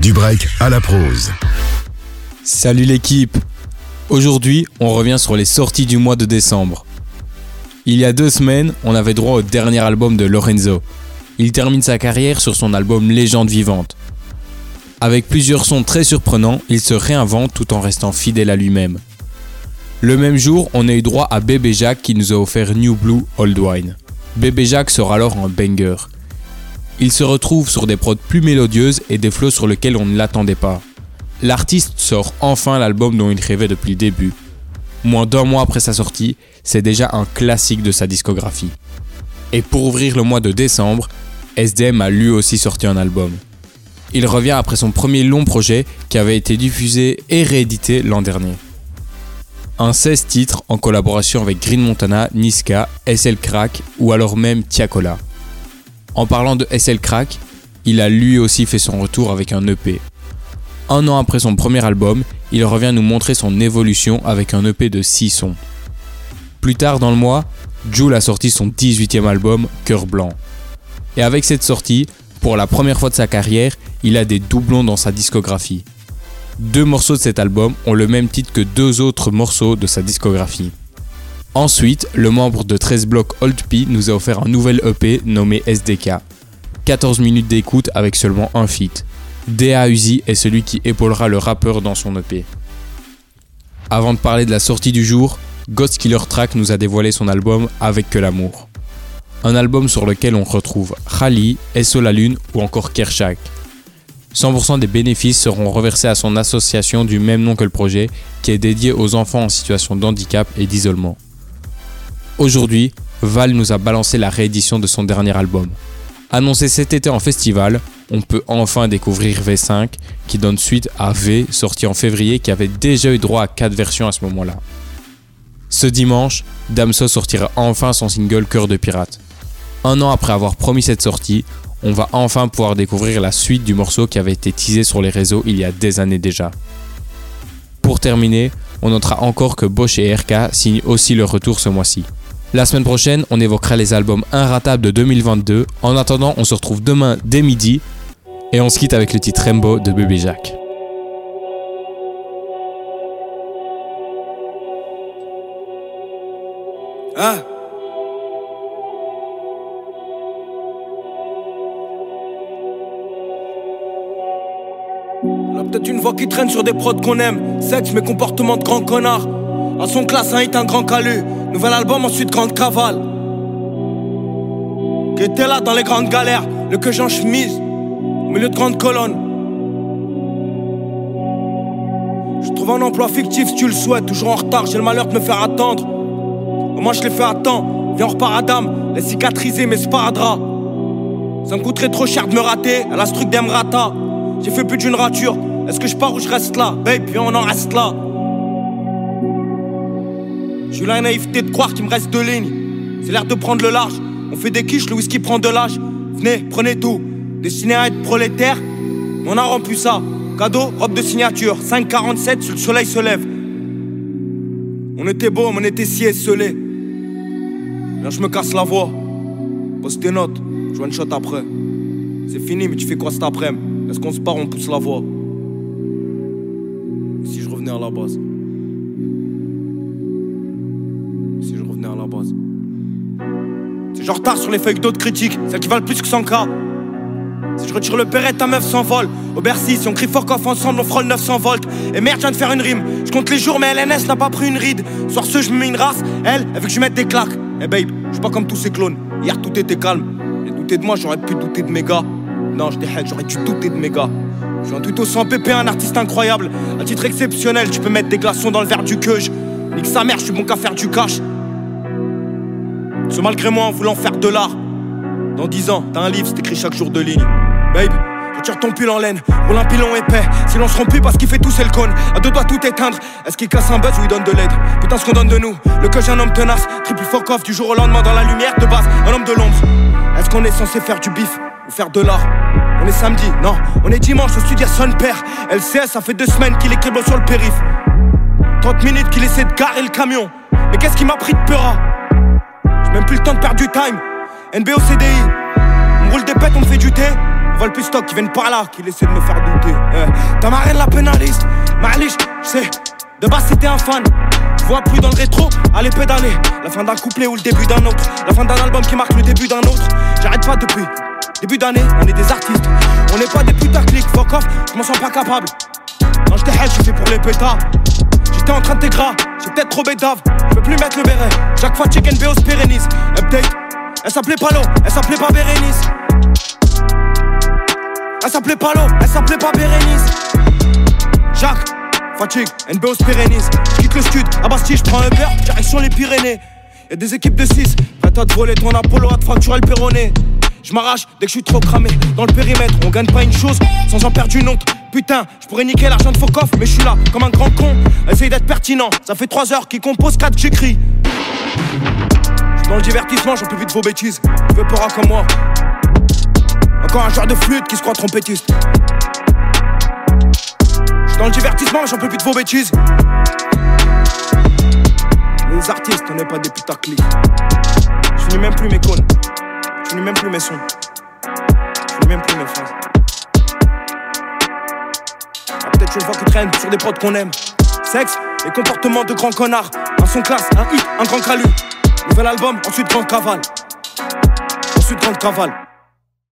Du break à la prose. Salut l'équipe Aujourd'hui, on revient sur les sorties du mois de décembre. Il y a deux semaines, on avait droit au dernier album de Lorenzo. Il termine sa carrière sur son album Légende vivante. Avec plusieurs sons très surprenants, il se réinvente tout en restant fidèle à lui-même. Le même jour, on a eu droit à Bébé Jacques qui nous a offert New Blue Old Wine. Bébé Jacques sera alors un banger. Il se retrouve sur des prods plus mélodieuses et des flows sur lesquels on ne l'attendait pas. L'artiste sort enfin l'album dont il rêvait depuis le début. Moins d'un mois après sa sortie, c'est déjà un classique de sa discographie. Et pour ouvrir le mois de décembre, SDM a lui aussi sorti un album. Il revient après son premier long projet qui avait été diffusé et réédité l'an dernier un 16 titres en collaboration avec Green Montana, Niska, SL Crack ou alors même Tiakola. En parlant de SL Crack, il a lui aussi fait son retour avec un EP. Un an après son premier album, il revient nous montrer son évolution avec un EP de 6 sons. Plus tard dans le mois, Jules a sorti son 18e album, Cœur Blanc. Et avec cette sortie, pour la première fois de sa carrière, il a des doublons dans sa discographie. Deux morceaux de cet album ont le même titre que deux autres morceaux de sa discographie. Ensuite, le membre de 13 blocs Old P nous a offert un nouvel EP nommé SDK. 14 minutes d'écoute avec seulement un feat. D.A. Uzi est celui qui épaulera le rappeur dans son EP. Avant de parler de la sortie du jour, Ghost Killer Track nous a dévoilé son album Avec que l'amour. Un album sur lequel on retrouve Khali, SO la Lune ou encore Kershak. 100% des bénéfices seront reversés à son association du même nom que le projet, qui est dédiée aux enfants en situation de handicap et d'isolement. Aujourd'hui, Val nous a balancé la réédition de son dernier album. Annoncé cet été en festival, on peut enfin découvrir V5, qui donne suite à V, sorti en février, qui avait déjà eu droit à 4 versions à ce moment-là. Ce dimanche, Damso sortira enfin son single Cœur de pirate. Un an après avoir promis cette sortie, on va enfin pouvoir découvrir la suite du morceau qui avait été teasé sur les réseaux il y a des années déjà. Pour terminer, on notera encore que Bosch et RK signent aussi leur retour ce mois-ci. La semaine prochaine, on évoquera les albums inratables de 2022. En attendant, on se retrouve demain dès midi et on se quitte avec le titre Rainbow de Bébé Jacques. Ah On a peut-être une voix qui traîne sur des prods qu'on aime. Sexe, mais comportement de grand connard. À son classe, un hit, un grand calu. Nouvel album, ensuite grande cavale. Qui était là dans les grandes galères. Le que j'en chemise. Au milieu de grandes colonnes. Je trouve un emploi fictif si tu le souhaites. Toujours en retard, j'ai le malheur de me faire attendre. Au moins, je l'ai fait à temps. Viens, on repart à cicatriser, c'est pas Ça me coûterait trop cher de me rater. Elle a ce truc d'Emrata. J'ai fait plus d'une rature. Est-ce que je pars ou je reste là? Babe, puis on en reste là. J'ai eu la naïveté de croire qu'il me reste deux lignes. C'est l'air de prendre le large. On fait des quiches, le whisky prend de l'âge. Venez, prenez tout. Destiné à être prolétaire, on a rempli ça. Cadeau, robe de signature. 5,47 sur le soleil se lève. On était beau, on était si esselés. Là, je me casse la voix. Poste tes notes, je une shot après. C'est fini, mais tu fais quoi cet après-midi? Est-ce qu'on se part, on pousse la voix? Et si je revenais à la base? Base Si je retard sur les feuilles d'autres critiques, celles qui valent plus que 100K. Si je retire le perret, ta meuf s'envole. Au Bercy, si on crie fort ensemble, on frôle 900 volts. Et merde, je viens de faire une rime. Je compte les jours, mais LNS n'a pas pris une ride. Soir ce, je me mets une race. Elle, elle veut que je mette des claques. Eh babe, je suis pas comme tous ces clones. Hier, tout était calme. Et douter de moi, j'aurais pu douter de mes gars. Non, je déhaite, j'aurais dû douter de mes gars. Je suis un tuto sans pépé, un artiste incroyable. À titre exceptionnel, tu peux mettre des glaçons dans le verre du queue. Nique sa mère, je suis bon qu'à faire du cash. Ce malgré moi en voulant faire de l'art. Dans 10 ans, t'as un livre, c'est écrit chaque jour de ligne. Babe, retire ton pull en laine, roule un pilon épais. Silence rompu parce qu'il fait tout, le cône. À deux doigts tout éteindre. Est-ce qu'il casse un buzz ou il donne de l'aide? Putain, ce qu'on donne de nous. Le que j'ai un homme tenace, triple fuck off du jour au lendemain dans la lumière de base. Un homme de l'ombre. Est-ce qu'on est censé faire du bif ou faire de l'art? On est samedi, non, on est dimanche au studio son père. LCS, ça fait deux semaines qu'il est sur le périph. 30 minutes qu'il essaie de garer le camion. Mais qu'est-ce qui m'a pris de peur? Même plus le temps de perdre du time. NBO CDI, on roule des pètes, on fait du thé. On le plus stock qui viennent par là, qui essaie de me faire douter. Eh. Ta marraine la pénaliste, Maliche, je sais, de base c'était un fan. Je vois plus dans le rétro, allez pédaler. La fin d'un couplet ou le début d'un autre. La fin d'un album qui marque le début d'un autre. J'arrête pas depuis. Début d'année, on est des artistes. On n'est pas des clics, fuck off, je m'en sens pas capable. Quand hell, je fait pour les pétards. J'étais en train de gras, j'ai peut-être trop bédave. Je peux plus mettre le béret. Chaque fois, chicken BO se pérennise. Update, elle s'appelait Palo, elle s'appelait pas Bérénice. Elle s'appelait Palo, elle s'appelait pas Bérénice. Jacques, fatigue, NBO se pérennise. J'quitte le stud, à Bastille, j'prends un verre, direction les Pyrénées. Y'a des équipes de 6, va de voler ton Apollo à te fracturer le péroné. Je m'arrache dès que je suis trop cramé. Dans le périmètre, on gagne pas une chose sans en perdre une autre. Putain, je pourrais niquer l'argent de Fokoff, mais je suis là comme un grand con. Essaye d'être pertinent, ça fait 3 heures qu'il compose 4 que j'écris. Dans le divertissement, j'en peux plus de vos bêtises. Tu veux peur comme moi. Encore un joueur de flûte qui se croit trompettiste. Dans le divertissement, j'en peux plus de vos bêtises. Les artistes, on n'est pas des putaclics. Je finis même plus mes cônes. Je même plus mes sons. Je même plus mes phrases. Peut-être je vois qui traîne sur des prods qu'on aime. Sexe et comportement de grand connard. Un son classe, un hit, un grand calu. Nouvel album, ensuite grande cavale. Ensuite grande cavale.